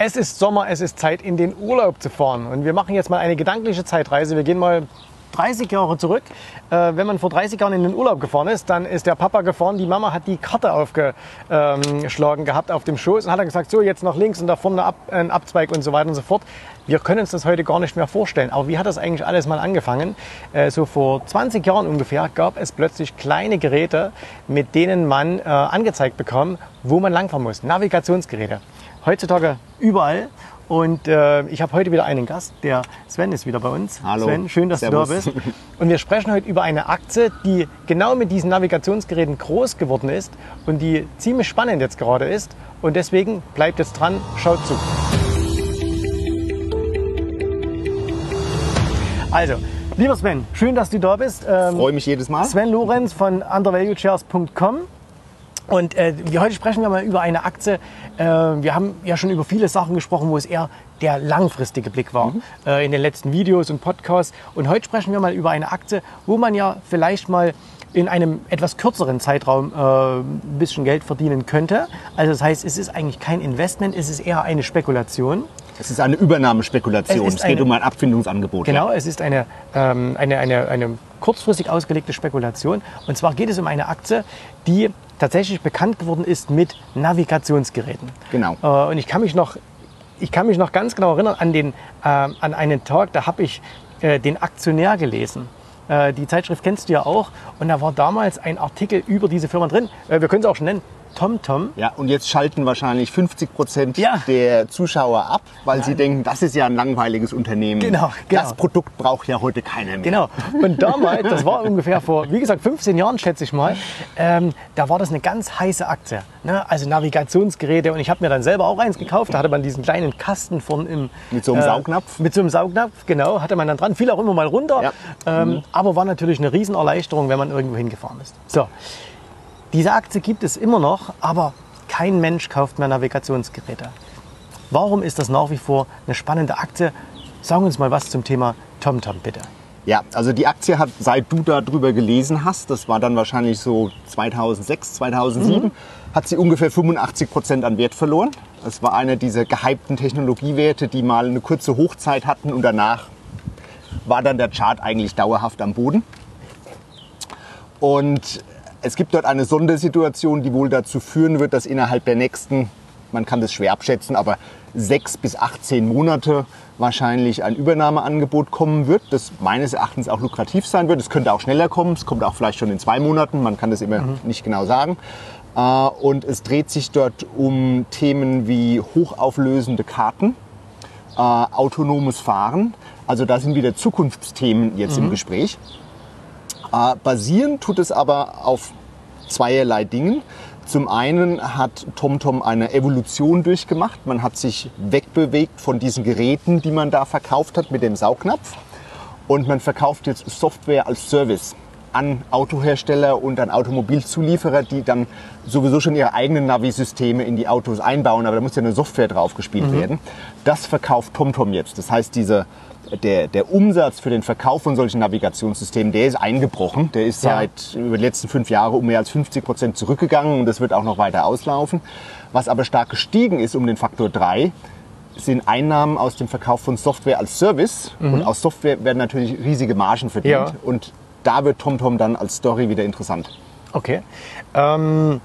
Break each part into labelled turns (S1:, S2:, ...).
S1: Es ist Sommer, es ist Zeit, in den Urlaub zu fahren. Und wir machen jetzt mal eine gedankliche Zeitreise. Wir gehen mal 30 Jahre zurück. Äh, wenn man vor 30 Jahren in den Urlaub gefahren ist, dann ist der Papa gefahren, die Mama hat die Karte aufgeschlagen gehabt auf dem Schoß und hat dann gesagt, so jetzt nach links und da vorne ab, ein Abzweig und so weiter und so fort. Wir können uns das heute gar nicht mehr vorstellen. Aber wie hat das eigentlich alles mal angefangen? Äh, so vor 20 Jahren ungefähr gab es plötzlich kleine Geräte, mit denen man äh, angezeigt bekam, wo man langfahren muss. Navigationsgeräte. Heutzutage überall. Und äh, ich habe heute wieder einen Gast, der Sven ist wieder bei uns.
S2: Hallo.
S1: Sven, schön, dass
S2: Servus.
S1: du da bist. Und wir sprechen heute über eine Aktie, die genau mit diesen Navigationsgeräten groß geworden ist und die ziemlich spannend jetzt gerade ist. Und deswegen bleibt jetzt dran, schaut zu. Also, lieber Sven, schön, dass du da bist. Ähm,
S2: Freue mich jedes Mal.
S1: Sven Lorenz von undervaluechairs.com. Und äh, heute sprechen wir mal über eine Aktie. Äh, wir haben ja schon über viele Sachen gesprochen, wo es eher der langfristige Blick war äh, in den letzten Videos und Podcasts. Und heute sprechen wir mal über eine Aktie, wo man ja vielleicht mal in einem etwas kürzeren Zeitraum äh, ein bisschen Geld verdienen könnte. Also das heißt, es ist eigentlich kein Investment, es ist eher eine Spekulation.
S2: Es ist eine Übernahmespekulation.
S1: Es
S2: Es, geht
S1: eine-
S2: um ein Abfindungsangebot.
S1: Genau, es ist eine, ähm, eine, eine, eine kurzfristig ausgelegte Spekulation. Und zwar geht es um eine Aktie, die tatsächlich bekannt geworden ist mit Navigationsgeräten.
S2: Genau.
S1: Äh, und ich kann mich noch, ich kann mich noch ganz genau erinnern an, den, äh, an einen Tag, da habe ich äh, den Aktionär gelesen. Äh, die Zeitschrift kennst du ja auch. Und da war damals ein Artikel über diese Firma drin. Äh, wir können es auch schon nennen. TomTom.
S2: Ja, und jetzt schalten wahrscheinlich 50 Prozent
S1: Ja.
S2: der Zuschauer ab, weil sie denken, das ist ja ein langweiliges Unternehmen.
S1: Genau, genau.
S2: Das Produkt braucht ja heute keiner mehr.
S1: Genau. Und damals, das war ungefähr vor, wie gesagt, 15 Jahren, schätze ich mal, ähm, da war das eine ganz heiße Aktie. Ne? Also Navigationsgeräte. Und ich habe mir dann selber auch eins gekauft. Da hatte man diesen kleinen Kasten von im.
S2: Mit so einem Saugnapf?
S1: Mit so einem Saugnapf, genau. Hatte man dann dran. Fiel auch immer mal runter.
S2: Ja.
S1: Ähm, Aber war natürlich eine Riesenerleichterung, wenn man irgendwo hingefahren ist. So. Diese Aktie gibt es immer noch, aber kein Mensch kauft mehr Navigationsgeräte. Warum ist das nach wie vor eine spannende Aktie? Sagen uns mal was zum Thema TomTom, bitte.
S2: Ja, also die Aktie hat, seit du darüber gelesen hast, das war dann wahrscheinlich so 2006, 2007,
S1: Mhm.
S2: hat sie ungefähr 85 Prozent an Wert verloren. Es war einer dieser gehypten Technologiewerte, die mal eine kurze Hochzeit hatten und danach war dann der Chart eigentlich dauerhaft am Boden. Und es gibt dort eine Sondersituation, die wohl dazu führen wird, dass innerhalb der nächsten, man kann das schwer abschätzen, aber sechs bis 18 Monate wahrscheinlich ein Übernahmeangebot kommen wird, das meines Erachtens auch lukrativ sein wird. Es könnte auch schneller kommen, es kommt auch vielleicht schon in zwei Monaten, man kann das immer nicht genau sagen. Äh, Und es dreht sich dort um Themen wie hochauflösende Karten, äh, autonomes Fahren. Also da sind wieder Zukunftsthemen jetzt im Gespräch. Äh, basieren tut es aber auf zweierlei Dingen. Zum einen hat TomTom eine Evolution durchgemacht. Man hat sich wegbewegt von diesen Geräten, die man da verkauft hat mit dem Saugnapf. Und man verkauft jetzt Software als Service an Autohersteller und an Automobilzulieferer, die dann sowieso schon ihre eigenen Navi-Systeme in die Autos einbauen, aber da muss ja eine Software drauf gespielt werden. Das verkauft TomTom jetzt. Das heißt, diese, der, der Umsatz für den Verkauf von solchen Navigationssystemen, der ist eingebrochen. Der ist
S1: Ja.
S2: seit über die letzten fünf Jahre um mehr als 50 Prozent zurückgegangen und das wird auch noch weiter auslaufen. Was aber stark gestiegen ist um den Faktor 3, sind Einnahmen aus dem Verkauf von Software als Service. Und aus Software werden natürlich riesige Margen verdient.
S1: Ja.
S2: Und da wird TomTom dann als Story wieder interessant.
S1: Okay. Ähm,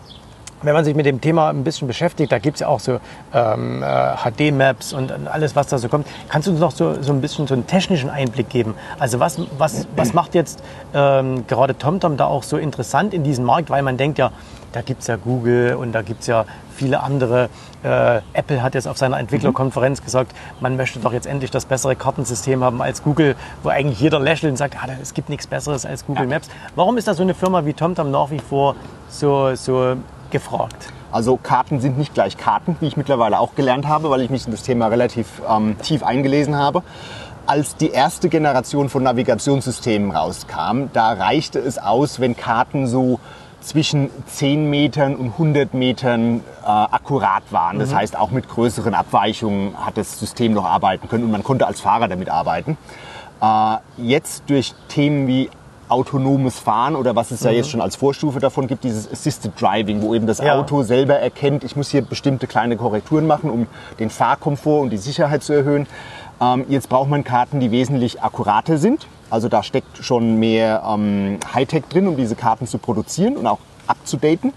S1: wenn man sich mit dem Thema ein bisschen beschäftigt, da gibt es ja auch so ähm, äh, HD-Maps und alles, was da so kommt. Kannst du uns noch so, so ein bisschen so einen technischen Einblick geben? Also was, was, was macht jetzt ähm, gerade TomTom da auch so interessant in diesem Markt? Weil man denkt ja, da gibt es ja Google und da gibt es ja viele andere. Äh, Apple hat jetzt auf seiner Entwicklerkonferenz gesagt, man möchte doch jetzt endlich das bessere Kartensystem haben als Google, wo eigentlich jeder lächelt und sagt, ah, es gibt nichts Besseres als Google Maps. Warum ist da so eine Firma wie TomTom nach wie vor so, so gefragt?
S2: Also Karten sind nicht gleich Karten, wie ich mittlerweile auch gelernt habe, weil ich mich in das Thema relativ ähm, tief eingelesen habe. Als die erste Generation von Navigationssystemen rauskam, da reichte es aus, wenn Karten so zwischen 10 Metern und 100 Metern äh, akkurat waren. Das heißt, auch mit größeren Abweichungen hat das System noch arbeiten können und man konnte als Fahrer damit arbeiten. Äh, jetzt durch Themen wie autonomes Fahren oder was es ja jetzt schon als Vorstufe davon gibt, dieses Assisted Driving, wo eben das
S1: Ja.
S2: Auto selber erkennt, ich muss hier bestimmte kleine Korrekturen machen, um den Fahrkomfort und die Sicherheit zu erhöhen. Ähm, jetzt braucht man Karten, die wesentlich akkurater sind. Also da steckt schon mehr ähm, Hightech drin, um diese Karten zu produzieren und auch abzudaten.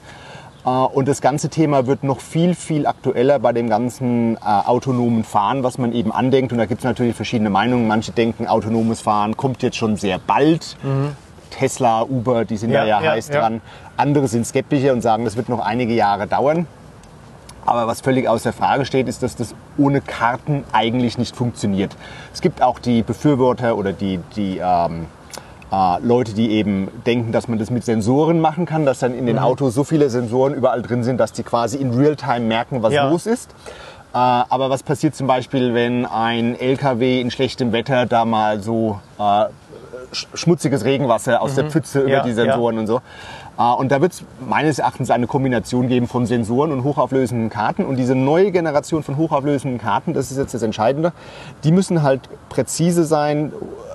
S2: Äh, Und das ganze Thema wird noch viel, viel aktueller bei dem ganzen äh, autonomen Fahren, was man eben andenkt. Und da gibt es natürlich verschiedene Meinungen. Manche denken, autonomes Fahren kommt jetzt schon sehr bald. Tesla, Uber, die sind
S1: Ja,
S2: da ja,
S1: ja,
S2: heiß
S1: ja.
S2: dran. Andere sind skeptischer und sagen, das wird noch einige Jahre dauern. Aber was völlig außer Frage steht, ist, dass das ohne Karten eigentlich nicht funktioniert. Es gibt auch die Befürworter oder die, die ähm, äh, Leute, die eben denken, dass man das mit Sensoren machen kann, dass dann in
S1: Mhm.
S2: den Autos so viele Sensoren überall drin sind, dass die quasi in Realtime merken, was
S1: Ja.
S2: los ist. Äh, aber was passiert zum Beispiel, wenn ein LKW in schlechtem Wetter da mal so äh, schmutziges Regenwasser aus der Pfütze über
S1: Mhm. Ja,
S2: die Sensoren und so. Äh, Und da wird es meines Erachtens eine Kombination geben von Sensoren und hochauflösenden Karten. Und diese neue Generation von hochauflösenden Karten, das ist jetzt das Entscheidende, die müssen halt präzise sein,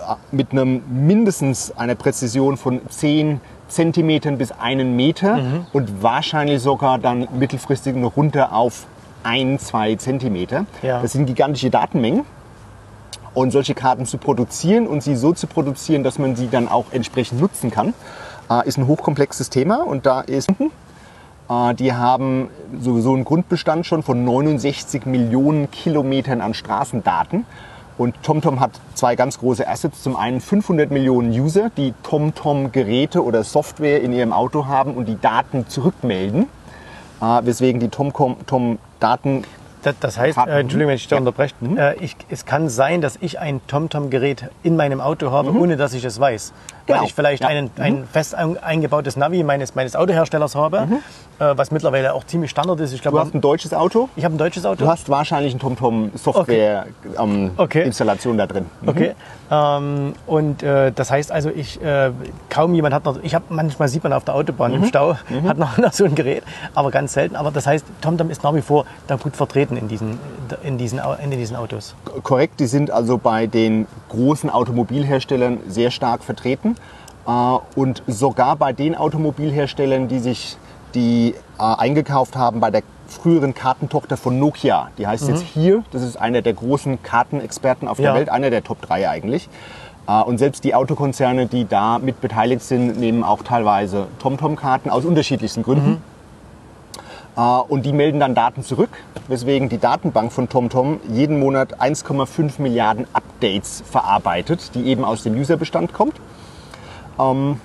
S2: äh, mit einem mindestens einer Präzision von 10 Zentimetern bis einen Meter
S1: Mhm.
S2: und wahrscheinlich sogar dann mittelfristig noch runter auf ein, zwei Zentimeter.
S1: Ja.
S2: Das sind gigantische Datenmengen. Und solche Karten zu produzieren und sie so zu produzieren, dass man sie dann auch entsprechend nutzen kann, äh, ist ein hochkomplexes Thema. Und da ist, äh, die haben sowieso einen Grundbestand schon von 69 Millionen Kilometern an Straßendaten. Und TomTom hat zwei ganz große Assets. Zum einen 500 Millionen User, die TomTom-Geräte oder Software in ihrem Auto haben und die Daten zurückmelden. Äh, weswegen die TomTom-Daten
S1: Das, das heißt, äh, Entschuldigung, wenn ich da
S2: Ja.
S1: unterbreche, äh, ich, es kann sein, dass ich ein TomTom-Gerät in meinem Auto habe, ohne dass ich es weiß.
S2: Genau.
S1: Weil ich vielleicht
S2: Ja.
S1: einen, ein fest ein- eingebautes Navi meines, meines Autoherstellers habe, äh, was mittlerweile auch ziemlich Standard ist. Ich
S2: Du
S1: glaube,
S2: hast ein deutsches Auto?
S1: ich habe ein deutsches Auto.
S2: Du hast wahrscheinlich eine TomTom-Software-Installation
S1: Okay.
S2: da drin.
S1: Okay. Ähm, und äh, das heißt also, ich äh, kaum jemand hat noch. Ich habe manchmal sieht man auf der Autobahn
S2: Mhm.
S1: im Stau hat noch, noch so ein Gerät, aber ganz selten. Aber das heißt, TomTom ist nach wie vor da gut vertreten in diesen in diesen in diesen Autos.
S2: Korrekt, die sind also bei den großen Automobilherstellern sehr stark vertreten. Äh, Und sogar bei den Automobilherstellern, die sich die äh, eingekauft haben bei der früheren Kartentochter von Nokia. Die heißt jetzt hier, das ist einer der großen Kartenexperten auf der
S1: Ja.
S2: Welt, einer der Top 3 eigentlich. Äh, Und selbst die Autokonzerne, die da mit beteiligt sind, nehmen auch teilweise TomTom-Karten aus unterschiedlichsten Gründen. Äh, Und die melden dann Daten zurück, weswegen die Datenbank von TomTom jeden Monat 1,5 Milliarden Updates verarbeitet, die eben aus dem Userbestand kommt. Ähm,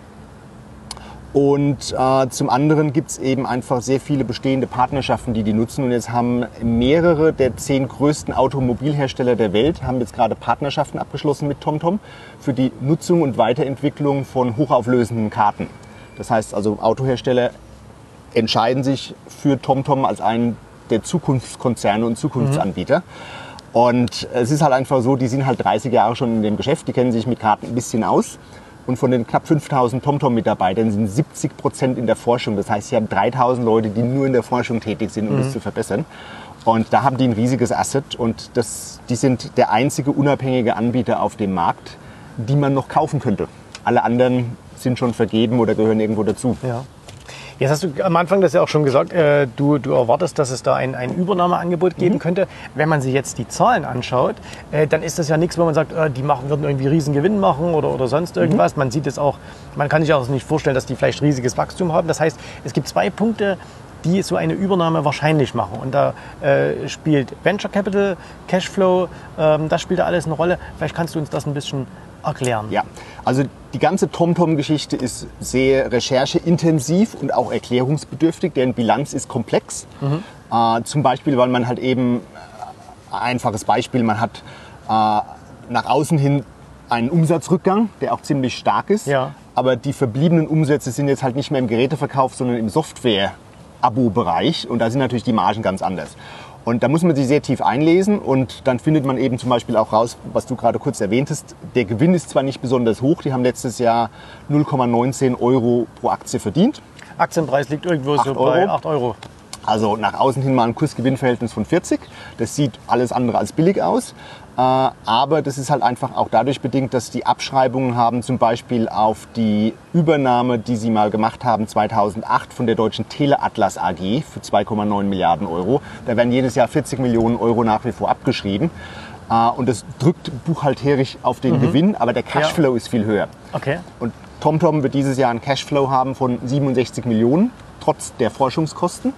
S2: Und äh, zum anderen gibt es eben einfach sehr viele bestehende Partnerschaften, die die nutzen. Und jetzt haben mehrere der zehn größten Automobilhersteller der Welt haben jetzt gerade Partnerschaften abgeschlossen mit TomTom für die Nutzung und Weiterentwicklung von hochauflösenden Karten. Das heißt also Autohersteller entscheiden sich für TomTom als einen der Zukunftskonzerne und Zukunftsanbieter. Und es ist halt einfach so, die sind halt 30 Jahre schon in dem Geschäft, die kennen sich mit Karten ein bisschen aus. Und von den knapp 5000 TomTom-Mitarbeitern sind 70 Prozent in der Forschung. Das heißt, sie haben 3000 Leute, die nur in der Forschung tätig sind, um das zu verbessern. Und da haben die ein riesiges Asset und das, die sind der einzige unabhängige Anbieter auf dem Markt, die man noch kaufen könnte. Alle anderen sind schon vergeben oder gehören irgendwo dazu.
S1: Ja. Jetzt hast du am Anfang das ja auch schon gesagt, äh, du, du erwartest, dass es da ein, ein Übernahmeangebot geben könnte. Wenn man sich jetzt die Zahlen anschaut, äh, dann ist das ja nichts, wo man sagt, äh, die machen, würden irgendwie riesen Gewinn machen oder, oder sonst irgendwas. Man sieht es auch, man kann sich auch nicht vorstellen, dass die vielleicht riesiges Wachstum haben. Das heißt, es gibt zwei Punkte, die so eine Übernahme wahrscheinlich machen. Und da äh, spielt Venture Capital, Cashflow, ähm, das spielt da alles eine Rolle. Vielleicht kannst du uns das ein bisschen erklären.
S2: Ja, also die ganze TomTom-Geschichte ist sehr rechercheintensiv und auch erklärungsbedürftig. Deren Bilanz ist komplex. Äh, zum Beispiel, weil man halt eben, äh, einfaches Beispiel, man hat äh, nach außen hin einen Umsatzrückgang, der auch ziemlich stark ist.
S1: Ja.
S2: Aber die verbliebenen Umsätze sind jetzt halt nicht mehr im Geräteverkauf, sondern im Software-Abo-Bereich. Und da sind natürlich die Margen ganz anders. Und da muss man sich sehr tief einlesen und dann findet man eben zum Beispiel auch raus, was du gerade kurz erwähntest, der Gewinn ist zwar nicht besonders hoch, die haben letztes Jahr 0,19 Euro pro Aktie verdient.
S1: Aktienpreis liegt irgendwo so bei
S2: Euro.
S1: 8 Euro.
S2: Also nach außen hin mal ein Kursgewinnverhältnis von 40. Das sieht alles andere als billig aus. Äh, Aber das ist halt einfach auch dadurch bedingt, dass die Abschreibungen haben zum Beispiel auf die Übernahme, die sie mal gemacht haben 2008 von der deutschen Teleatlas AG für 2,9 Milliarden Euro. Da werden jedes Jahr 40 Millionen Euro nach wie vor abgeschrieben. Äh, Und das drückt buchhalterisch auf den Gewinn, aber der Cashflow ist viel höher.
S1: Okay.
S2: Und TomTom wird dieses Jahr einen Cashflow haben von 67 Millionen, trotz der Forschungskosten.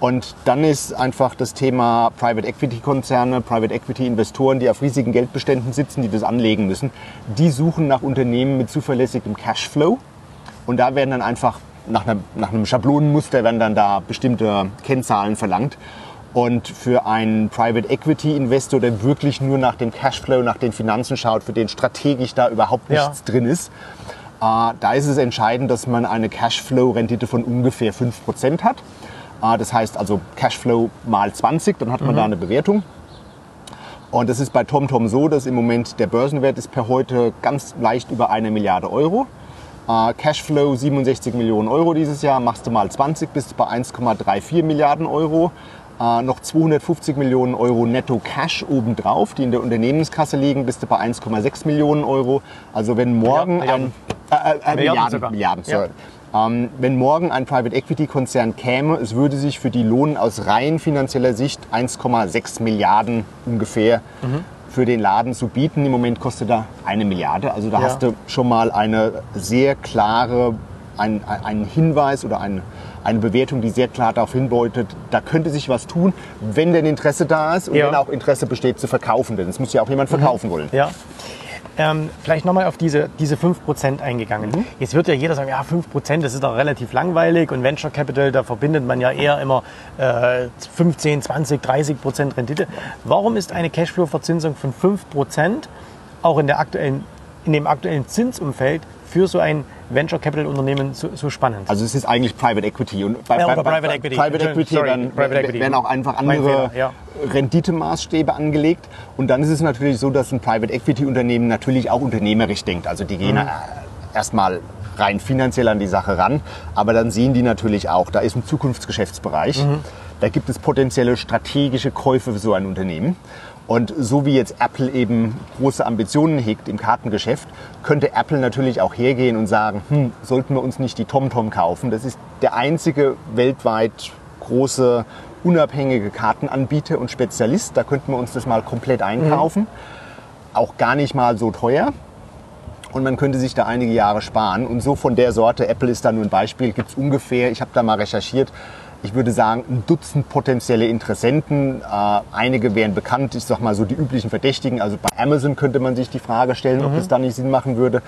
S2: Und dann ist einfach das Thema Private Equity Konzerne, Private Equity Investoren, die auf riesigen Geldbeständen sitzen, die das anlegen müssen, die suchen nach Unternehmen mit zuverlässigem Cashflow. Und da werden dann einfach nach einem, nach einem Schablonenmuster werden dann da bestimmte Kennzahlen verlangt. Und für einen Private Equity Investor, der wirklich nur nach dem Cashflow, nach den Finanzen schaut, für den strategisch da überhaupt
S1: Ja.
S2: nichts drin ist, äh, da ist es entscheidend, dass man eine Cashflow-Rendite von ungefähr 5% hat. Äh, das heißt also Cashflow mal 20, dann hat man da eine Bewertung. Und das ist bei TomTom so, dass im Moment der Börsenwert ist per heute ganz leicht über eine Milliarde Euro. Äh, Cashflow 67 Millionen Euro dieses Jahr, machst du mal 20, bist du bei 1,34 Milliarden Euro. Äh, noch 250 Millionen Euro netto Cash obendrauf, die in der Unternehmenskasse liegen, bist du bei 1,6 Millionen Euro. Also wenn morgen
S1: Milliarden.
S2: ein, äh, äh, Milliarden,
S1: sogar.
S2: Milliarden,
S1: Ja.
S2: Ähm, wenn morgen ein Private Equity Konzern käme, es würde sich für die Lohn aus rein finanzieller Sicht 1,6 Milliarden ungefähr
S1: Mhm.
S2: für den Laden zu bieten. Im Moment kostet er eine Milliarde. Also da
S1: Ja.
S2: hast du schon mal eine sehr klare, ein, ein- einen Hinweis oder ein, eine Bewertung, die sehr klar darauf hindeutet, da könnte sich was tun, wenn denn Interesse da ist und
S1: Ja.
S2: wenn auch Interesse besteht zu verkaufen. Denn es muss ja auch jemand verkaufen wollen.
S1: Ja. Ähm, vielleicht nochmal auf diese, diese 5% eingegangen.
S2: Mhm.
S1: Jetzt wird ja jeder sagen, ja 5%, das ist doch relativ langweilig und Venture Capital, da verbindet man ja eher immer äh, 15, 20, 30% Rendite. Warum ist eine Cashflow-Verzinsung von 5% auch in, der aktuellen, in dem aktuellen Zinsumfeld für so ein Venture Capital Unternehmen so, so spannend?
S2: Also es ist eigentlich Private Equity. Und bei,
S1: Ja,
S2: bei, bei,
S1: Private Equity.
S2: Private Equity,
S1: sorry,
S2: dann
S1: Private Equity.
S2: werden auch einfach andere
S1: Fehler, ja.
S2: Renditemaßstäbe angelegt. Und dann ist es natürlich so, dass ein Private Equity Unternehmen natürlich auch unternehmerisch denkt. Also die gehen
S1: Mhm.
S2: äh, erstmal rein finanziell an die Sache ran, aber dann sehen die natürlich auch, da ist ein Zukunftsgeschäftsbereich.
S1: Mhm.
S2: Da gibt es potenzielle strategische Käufe für so ein Unternehmen. Und so wie jetzt Apple eben große Ambitionen hegt im Kartengeschäft, könnte Apple natürlich auch hergehen und sagen, hm, sollten wir uns nicht die TomTom kaufen? Das ist der einzige weltweit große unabhängige Kartenanbieter und Spezialist. Da könnten wir uns das mal komplett einkaufen. Auch gar nicht mal so teuer. Und man könnte sich da einige Jahre sparen. Und so von der Sorte, Apple ist da nur ein Beispiel, gibt es ungefähr, ich habe da mal recherchiert, ich würde sagen, ein Dutzend potenzielle Interessenten. Äh, einige wären bekannt, ich sag mal so die üblichen Verdächtigen. Also bei Amazon könnte man sich die Frage stellen, ob das da nicht Sinn machen würde.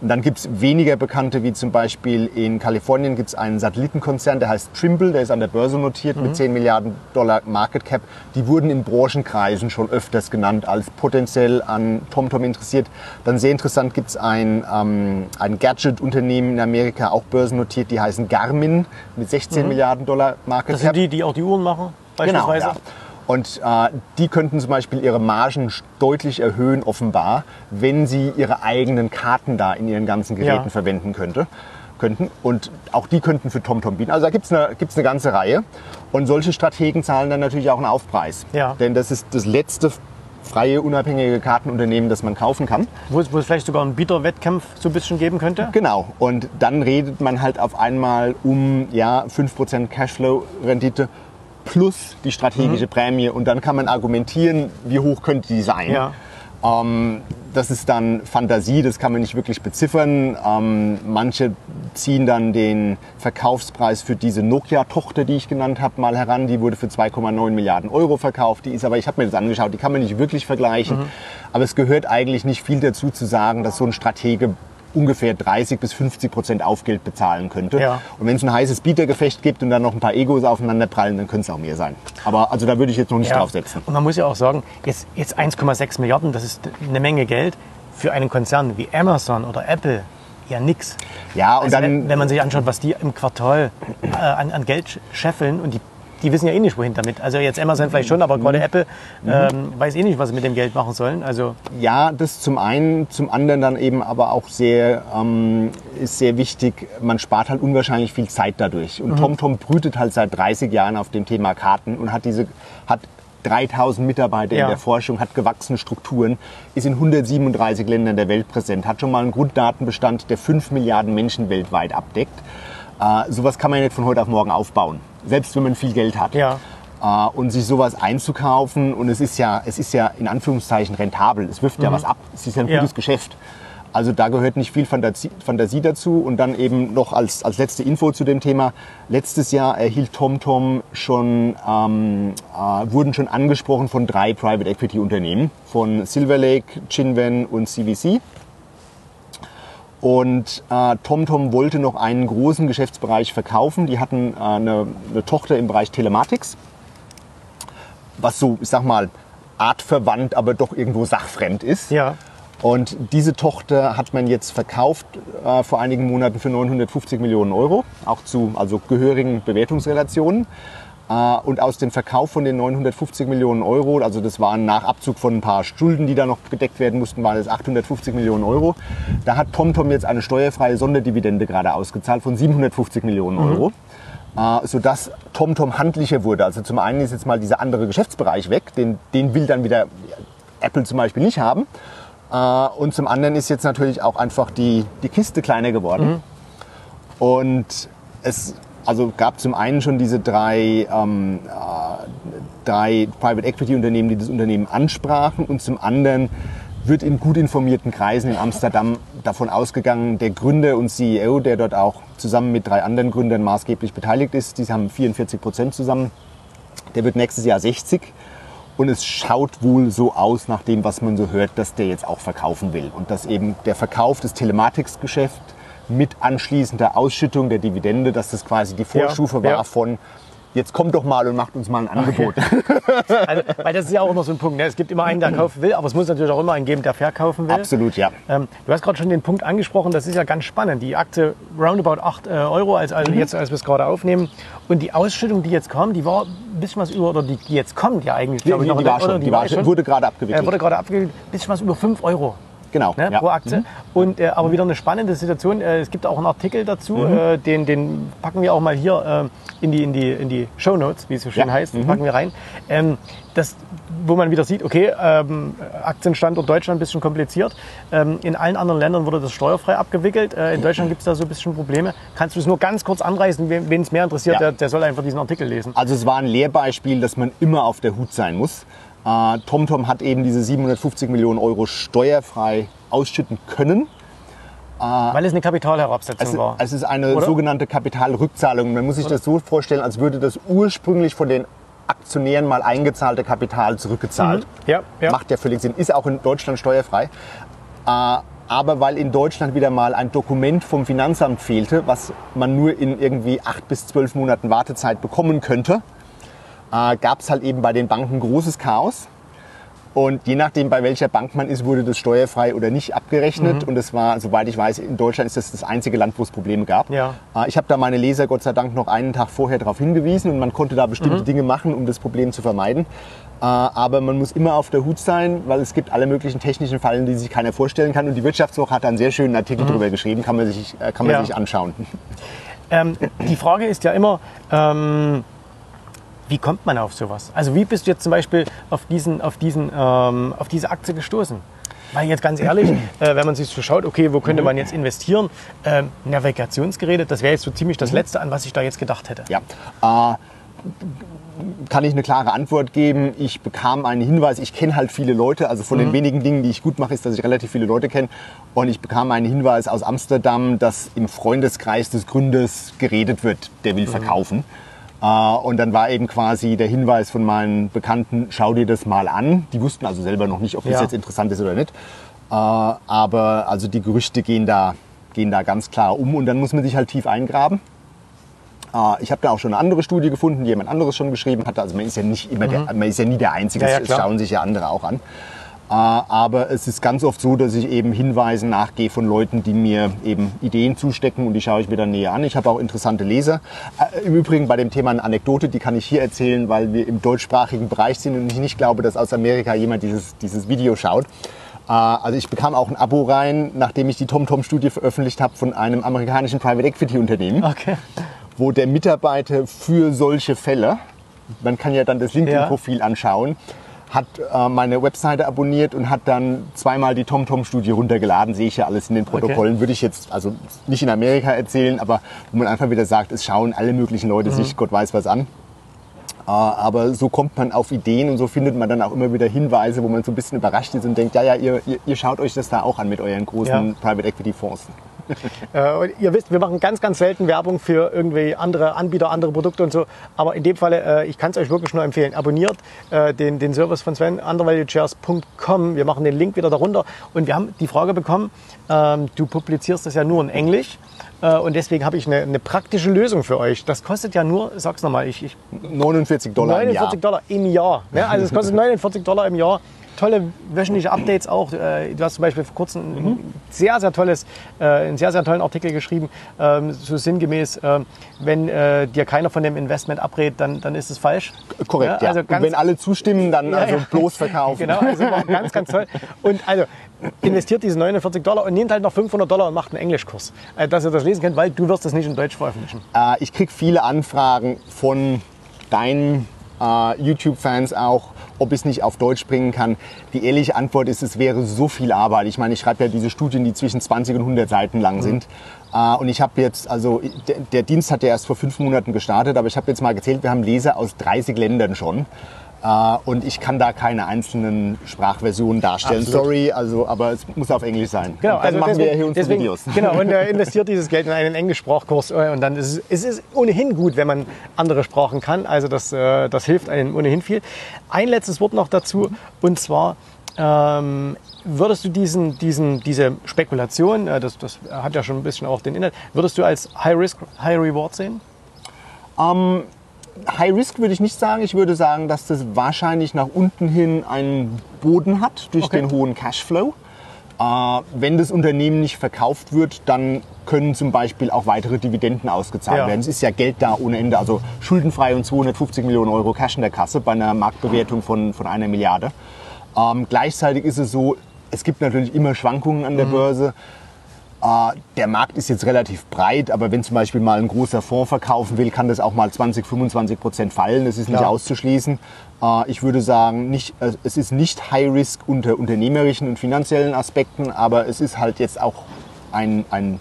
S2: Und dann gibt es weniger bekannte, wie zum Beispiel in Kalifornien gibt es einen Satellitenkonzern, der heißt Trimble, der ist an der Börse notiert mit 10 Milliarden Dollar Market Cap. Die wurden in Branchenkreisen schon öfters genannt als potenziell an TomTom interessiert. Dann sehr interessant gibt es ein, ähm, ein Gadget-Unternehmen in Amerika, auch börsennotiert, die heißen Garmin mit 16 Milliarden Dollar Market
S1: das
S2: Cap.
S1: sind die, die auch die Uhren machen,
S2: Genau,
S1: beispielsweise?
S2: ja. Und äh, die könnten zum Beispiel ihre Margen deutlich erhöhen, offenbar, wenn sie ihre eigenen Karten da in ihren ganzen Geräten
S1: Ja.
S2: verwenden könnte, könnten. Und auch die könnten für TomTom bieten. Also da gibt es eine, gibt's eine ganze Reihe. Und solche Strategen zahlen dann natürlich auch einen Aufpreis.
S1: Ja.
S2: Denn das ist das letzte freie, unabhängige Kartenunternehmen, das man kaufen kann.
S1: Wo, es, wo es vielleicht sogar einen Bieterwettkampf so ein bisschen geben könnte?
S2: Genau. Und dann redet man halt auf einmal um ja, 5% Cashflow-Rendite plus die
S1: Mhm.
S2: strategische Prämie. Und dann kann man argumentieren, wie hoch könnte die sein.
S1: Ja.
S2: Ähm, das ist dann Fantasie, das kann man nicht wirklich beziffern. Ähm, manche ziehen dann den Verkaufspreis für diese Nokia-Tochter, die ich genannt habe, mal heran. Die wurde für 2,9 Milliarden Euro verkauft. Die ist aber, ich habe mir das angeschaut, die kann man nicht wirklich vergleichen. Aber es gehört eigentlich nicht viel dazu zu sagen, dass so ein Stratege ungefähr 30 bis 50 Prozent Aufgeld bezahlen könnte.
S1: Ja.
S2: Und wenn es ein heißes Bietergefecht gibt und dann noch ein paar Egos aufeinander prallen, dann könnte es auch mehr sein. Aber also da würde ich jetzt noch nicht
S1: Ja.
S2: drauf setzen.
S1: Und man muss ja auch sagen, jetzt, jetzt 1,6 Milliarden, das ist eine Menge Geld. Für einen Konzern wie Amazon oder Apple ja nix.
S2: Ja, und
S1: Also
S2: dann
S1: wenn, wenn man sich anschaut, was die im Quartal äh, an, an Geld scheffeln und die die wissen ja eh nicht, wohin damit. Also jetzt Amazon vielleicht schon, aber
S2: Mhm.
S1: gerade Apple ähm, weiß eh nicht, was sie mit dem Geld machen sollen. Also
S2: Ja, das zum einen, zum anderen dann eben aber auch sehr, ähm, ist sehr wichtig, man spart halt unwahrscheinlich viel Zeit dadurch.
S1: Mhm.
S2: Und TomTom brütet halt seit 30 Jahren auf dem Thema Karten und hat diese, hat 3000 Mitarbeiter
S1: Ja.
S2: in der Forschung, hat gewachsene Strukturen, ist in 137 Ländern der Welt präsent, hat schon mal einen Grunddatenbestand, der 5 Milliarden Menschen weltweit abdeckt. Äh, sowas kann man ja nicht von heute auf morgen aufbauen, selbst wenn man viel Geld hat.
S1: Ja.
S2: Äh, und sich sowas einzukaufen und es ist ja, es ist ja in Anführungszeichen rentabel. Es wirft ja was ab. Es ist ja ein
S1: Mhm. Ja.
S2: gutes Geschäft. Also da gehört nicht viel Fantasie, Fantasie dazu. Und dann eben noch als, als letzte Info zu dem Thema. Letztes Jahr erhielt TomTom schon, ähm, äh, wurden schon angesprochen von drei Private Equity Unternehmen. Von Silver Lake, Chinven und CVC. Und äh, TomTom wollte noch einen großen Geschäftsbereich verkaufen. Die hatten äh, eine, eine Tochter im Bereich Telematics, was so, ich sag mal, artverwandt, aber doch irgendwo sachfremd ist.
S1: ja.
S2: Und diese Tochter hat man jetzt verkauft äh, vor einigen Monaten für 950 Millionen Euro, auch zu also gehörigen Bewertungsrelationen. Äh, und aus dem Verkauf von den 950 Millionen Euro, also das waren nach Abzug von ein paar Schulden, die da noch gedeckt werden mussten, waren es 850 Millionen Euro. Da hat TomTom jetzt eine steuerfreie Sonderdividende gerade ausgezahlt von 750 Millionen Euro. Äh, sodass TomTom handlicher wurde. Also zum einen ist jetzt mal dieser andere Geschäftsbereich weg, den, den will dann wieder Apple zum Beispiel nicht haben. Äh, Und zum anderen ist jetzt natürlich auch einfach die, die Kiste kleiner geworden. Und es also gab zum einen schon diese drei, ähm, äh, drei Private Equity Unternehmen, die das Unternehmen ansprachen. Und zum anderen wird in gut informierten Kreisen in Amsterdam davon ausgegangen, der Gründer und CEO, der dort auch zusammen mit drei anderen Gründern maßgeblich beteiligt ist, die haben 44 Prozent zusammen, der wird nächstes Jahr 60. Und es schaut wohl so aus, nach dem, was man so hört, dass der jetzt auch verkaufen will. Und dass eben der Verkauf des Telematics-Geschäft mit anschließender Ausschüttung der Dividende, dass das quasi die Vorstufe
S1: ja.
S2: war von jetzt kommt doch mal und macht uns mal ein Angebot.
S1: Also, weil das ist ja auch immer so ein Punkt. Ne? Es gibt immer einen, der kaufen will, aber es muss natürlich auch immer einen geben, der verkaufen will.
S2: Absolut, ja.
S1: Ähm, du hast gerade schon den Punkt angesprochen, das ist ja ganz spannend. Die Aktie roundabout 8 äh, Euro, als, also jetzt, als wir es gerade aufnehmen. Und die Ausschüttung, die jetzt kam, die war ein bisschen was über, oder die, die jetzt kommt ja eigentlich,
S2: Die,
S1: glaube ich,
S2: die,
S1: noch.
S2: die war
S1: oder?
S2: schon, die war schon, wurde gerade abgewickelt.
S1: äh, wurde gerade abgewickelt, bisschen was über 5 Euro.
S2: Genau.
S1: Ne,
S2: ja.
S1: pro Aktie. Und, äh, aber wieder eine spannende Situation. Äh, es gibt auch einen Artikel dazu,
S2: Mhm.
S1: äh, den, den packen wir auch mal hier äh, in die, in die, in die Show Notes, wie es so schön
S2: Ja.
S1: heißt,
S2: Mhm.
S1: packen wir rein. Ähm, das, wo man wieder sieht, okay, ähm, Aktienstandort Deutschland ein bisschen kompliziert. Ähm, in allen anderen Ländern wurde das steuerfrei abgewickelt. Äh, in Deutschland gibt es da so ein bisschen Probleme. Kannst du es nur ganz kurz anreißen? Wen wen es mehr interessiert,
S2: Ja.
S1: der, der soll einfach diesen Artikel lesen.
S2: Also es war ein Lehrbeispiel, dass man immer auf der Hut sein muss. Äh, TomTom hat eben diese 750 Millionen Euro steuerfrei ausschütten können.
S1: Weil es eine Kapitalherabsetzung
S2: Es,
S1: war.
S2: es ist eine
S1: Oder?
S2: sogenannte Kapitalrückzahlung. Man muss sich das so vorstellen, als würde das ursprünglich von den Aktionären mal eingezahlte Kapital zurückgezahlt.
S1: ja, ja.
S2: Macht ja völlig Sinn. Ist auch in Deutschland steuerfrei. Äh, aber weil in Deutschland wieder mal ein Dokument vom Finanzamt fehlte, was man nur in irgendwie acht bis zwölf Monaten Wartezeit bekommen könnte, äh, gab es halt eben bei den Banken großes Chaos. Und je nachdem, bei welcher Bank man ist, wurde das steuerfrei oder nicht abgerechnet.
S1: Mhm.
S2: Und es war, soweit ich weiß, in Deutschland ist das das einzige Land, wo es Probleme gab.
S1: Ja.
S2: Äh, Ich habe da meine Leser Gott sei Dank noch einen Tag vorher darauf hingewiesen und man konnte da bestimmte
S1: Mhm.
S2: Dinge machen, um das Problem zu vermeiden. Äh, Aber man muss immer auf der Hut sein, weil es gibt alle möglichen technischen Fallen, die sich keiner vorstellen kann. Und die Wirtschaftswoche hat da einen sehr schönen Artikel drüber geschrieben, kann man sich, äh, kann man
S1: Mhm. Ja.
S2: sich anschauen.
S1: Ähm, die Frage ist ja immer, ähm, wie kommt man auf sowas? Also wie bist du jetzt zum Beispiel auf, diesen, auf, diesen, ähm, auf diese Aktie gestoßen? Weil jetzt ganz ehrlich, äh, wenn man sich so schaut, okay, wo könnte man jetzt investieren? Ähm, Navigationsgeräte, das wäre jetzt so ziemlich das Letzte, an was ich da jetzt gedacht hätte.
S2: Ja. Äh, kann ich eine klare Antwort geben. Ich bekam einen Hinweis, ich kenne halt viele Leute, also von den wenigen Dingen, die ich gut mache, ist, dass ich relativ viele Leute kenne. Und ich bekam einen Hinweis aus Amsterdam, dass im Freundeskreis des Gründers geredet wird, der will verkaufen. Äh, und dann war eben quasi der Hinweis von meinen Bekannten, schau dir das mal an. Die wussten also selber noch nicht, ob das
S1: Ja.
S2: jetzt interessant ist oder nicht. Äh, aber also die Gerüchte gehen da, gehen da ganz klar um und dann muss man sich halt tief eingraben. Äh, Ich habe da auch schon eine andere Studie gefunden, die jemand anderes schon geschrieben hatte. Also man ist ja nicht immer der, man ist ja nie der Einzige,
S1: Mhm. Ja, ja, klar.
S2: schauen sich ja andere auch an. Äh, aber es ist ganz oft so, dass ich eben Hinweisen nachgehe von Leuten, die mir eben Ideen zustecken und die schaue ich mir dann näher an. Ich habe auch interessante Leser. Äh, Im Übrigen bei dem Thema eine Anekdote, die kann ich hier erzählen, weil wir im deutschsprachigen Bereich sind und ich nicht glaube, dass aus Amerika jemand dieses, dieses Video schaut. Äh, Also ich bekam auch ein Abo rein, nachdem ich die TomTom-Studie veröffentlicht habe von einem amerikanischen Private Equity Unternehmen,
S1: Okay.
S2: wo der Mitarbeiter für solche Fälle, man kann ja dann das LinkedIn-Profil anschauen, hat äh, meine Webseite abonniert und hat dann zweimal die TomTom-Studie runtergeladen, sehe ich ja alles in den Protokollen. Würde ich jetzt also nicht in Amerika erzählen, aber wo man einfach wieder sagt, es schauen alle möglichen Leute sich Gott weiß was an. Äh, Aber so kommt man auf Ideen und so findet man dann auch immer wieder Hinweise, wo man so ein bisschen überrascht ist und denkt, ja, ja, ihr, ihr, ihr schaut euch das da auch an mit euren großen
S1: Ja.
S2: Private Equity Fonds.
S1: Äh, und ihr wisst, wir machen ganz, ganz selten Werbung für irgendwie andere Anbieter, andere Produkte und so. Aber in dem Falle, äh, ich kann es euch wirklich nur empfehlen. Abonniert äh, den, den Service von Sven, undervaluedchairs.com. Wir machen den Link wieder darunter. Und wir haben die Frage bekommen, ähm, du publizierst das ja nur in Englisch. Äh, und deswegen habe ich eine, eine praktische Lösung für euch. Das kostet ja nur, sag's nochmal, ich, ich
S2: 49 Dollar im Jahr.
S1: 49 Dollar im Jahr. Ne? Also es kostet 49 Dollar im Jahr. Tolle wöchentliche Updates auch. Äh, Du hast zum Beispiel vor kurzem ein sehr, sehr tolles, äh, einen sehr, sehr tollen Artikel geschrieben, ähm, so sinngemäß, wenn dir keiner von dem Investment abrät, dann, dann ist es falsch.
S2: Korrekt, ja.
S1: Also
S2: und wenn alle zustimmen, dann
S1: Ja,
S2: also bloß verkaufen.
S1: Genau, also ganz, ganz toll. Und also investiert diese 49 Dollar und nehmt halt noch 500 Dollar und macht einen Englischkurs, äh, dass ihr das lesen könnt, weil du wirst das nicht in Deutsch veröffentlichen.
S2: Äh, ich kriege viele Anfragen von deinen äh, YouTube-Fans auch, ob ich es nicht auf Deutsch bringen kann. Die ehrliche Antwort ist, es wäre so viel Arbeit. Ich meine, ich schreibe ja diese Studien, die zwischen 20 und 100 Seiten lang sind. Äh, und ich habe jetzt, also der, der Dienst hat ja erst vor fünf Monaten gestartet, aber ich habe jetzt mal gezählt, wir haben Leser aus 30 Ländern schon. Äh, und ich kann da keine einzelnen Sprachversionen darstellen.
S1: Absolut.
S2: Sorry, also, aber es muss auf Englisch sein.
S1: Genau,
S2: Und dann machen wir ja hier unsere
S1: deswegen,
S2: Videos.
S1: Genau, und äh, investiert dieses Geld in einen Englischsprachkurs äh, und dann ist es, ist ohnehin gut, wenn man andere Sprachen kann. Also das, äh, das hilft einem ohnehin viel. Ein letztes Wort noch dazu und zwar ähm, würdest du diesen, diesen, diese Spekulation, das, das hat ja schon ein bisschen auch den Inhalt, würdest du als High Risk, High Reward sehen?
S2: High Risk würde ich nicht sagen. Ich würde sagen, dass das wahrscheinlich nach unten hin einen Boden hat durch
S1: Okay.
S2: den hohen Cashflow. Äh, wenn das Unternehmen nicht verkauft wird, dann können zum Beispiel auch weitere Dividenden ausgezahlt
S1: Ja.
S2: werden. Es ist ja Geld da ohne Ende, also schuldenfrei und 250 Millionen Euro Cash in der Kasse bei einer Marktbewertung von, von einer Milliarde. Ähm, gleichzeitig ist es so, es gibt natürlich immer Schwankungen an der Börse. Äh, der Markt ist jetzt relativ breit, aber wenn zum Beispiel mal ein großer Fonds verkaufen will, kann das auch mal 20, 25 Prozent fallen. Das ist nicht
S1: Klar.
S2: auszuschließen. Äh, ich würde sagen, nicht, äh, es ist nicht High Risk unter unternehmerischen und finanziellen Aspekten, aber es ist halt jetzt auch ein, ein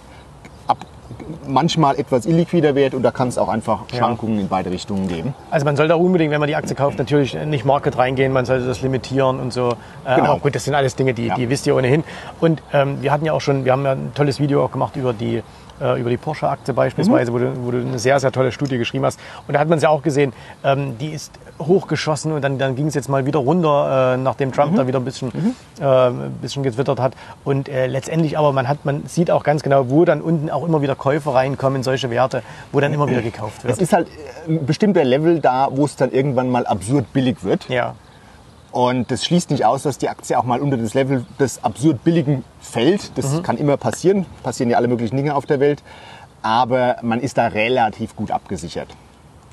S2: manchmal etwas illiquider Wert und da kann es auch einfach Schwankungen in beide Richtungen geben.
S1: Also man sollte auch unbedingt, wenn man die Aktie kauft, natürlich nicht Market reingehen, man sollte das limitieren und so. Äh,
S2: Genau.
S1: Aber gut, das sind alles Dinge, die,
S2: Ja.
S1: die wisst ihr ohnehin. Und ähm, wir hatten ja auch schon, wir haben ja ein tolles Video auch gemacht über die über die Porsche-Aktie beispielsweise, wo, du, wo du eine sehr, sehr tolle Studie geschrieben hast. Und da hat man es ja auch gesehen, ähm, die ist hochgeschossen und dann, dann ging es jetzt mal wieder runter, äh, nachdem Trump da wieder ein bisschen, äh, ein bisschen getwittert hat. Und äh, letztendlich aber, man, hat, man sieht auch ganz genau, wo dann unten auch immer wieder Käufer reinkommen in solche Werte, wo dann immer wieder gekauft
S2: Es
S1: wird.
S2: ist halt äh, ein bestimmter Level da, wo es dann irgendwann mal absurd billig wird.
S1: Ja.
S2: Und das schließt nicht aus, dass die Aktie auch mal unter das Level des absurd billigen fällt. Das kann immer passieren. Passieren ja alle möglichen Dinge auf der Welt. Aber man ist da relativ gut abgesichert.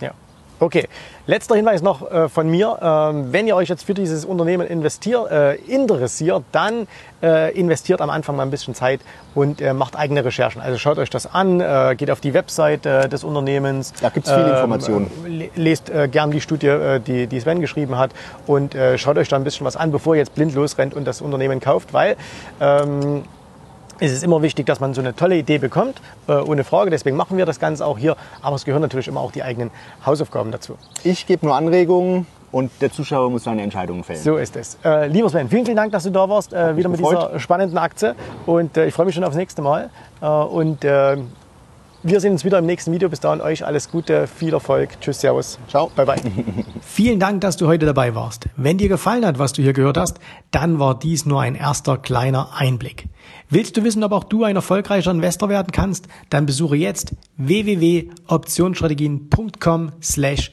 S1: Ja. Okay, letzter Hinweis noch äh, von mir. Ähm, wenn ihr euch jetzt für dieses Unternehmen investiert, äh, interessiert, dann äh, investiert am Anfang mal ein bisschen Zeit und äh, macht eigene Recherchen. Also schaut euch das an, äh, geht auf die Website äh, des Unternehmens.
S2: Da gibt's viele Informationen.
S1: äh, le- Lest gern die Studie, die, die Sven geschrieben hat und schaut euch da ein bisschen was an, bevor ihr jetzt blind losrennt und das Unternehmen kauft, weil ähm, es ist immer wichtig, dass man so eine tolle Idee bekommt, äh, ohne Frage. Deswegen machen wir das Ganze auch hier. Aber es gehören natürlich immer auch die eigenen Hausaufgaben dazu.
S2: Ich gebe nur Anregungen und der Zuschauer muss seine Entscheidungen fällen.
S1: So ist es. Äh, lieber Sven, vielen, vielen Dank, dass du da warst. Äh, wieder mit
S2: gefreut.
S1: dieser spannenden Aktie. Und äh, ich freue mich schon aufs nächste Mal. Äh, und äh, wir sehen uns wieder im nächsten Video. Bis dahin euch alles Gute, viel Erfolg. Tschüss, Servus.
S2: Ciao.
S1: Bye, bye.
S3: Vielen Dank, dass du heute dabei warst. Wenn dir gefallen hat, was du hier gehört hast, dann war dies nur ein erster kleiner Einblick. Willst du wissen, ob auch du ein erfolgreicher Investor werden kannst? Dann besuche jetzt www.optionsstrategien.com slash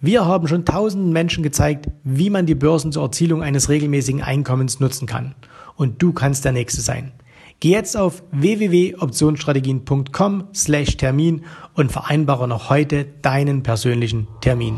S1: Wir haben schon tausenden Menschen gezeigt, wie man die Börsen zur Erzielung eines regelmäßigen Einkommens nutzen kann. Und du kannst der Nächste sein. Geh jetzt auf www.optionsstrategien.com slash Termin und vereinbare noch heute deinen persönlichen Termin.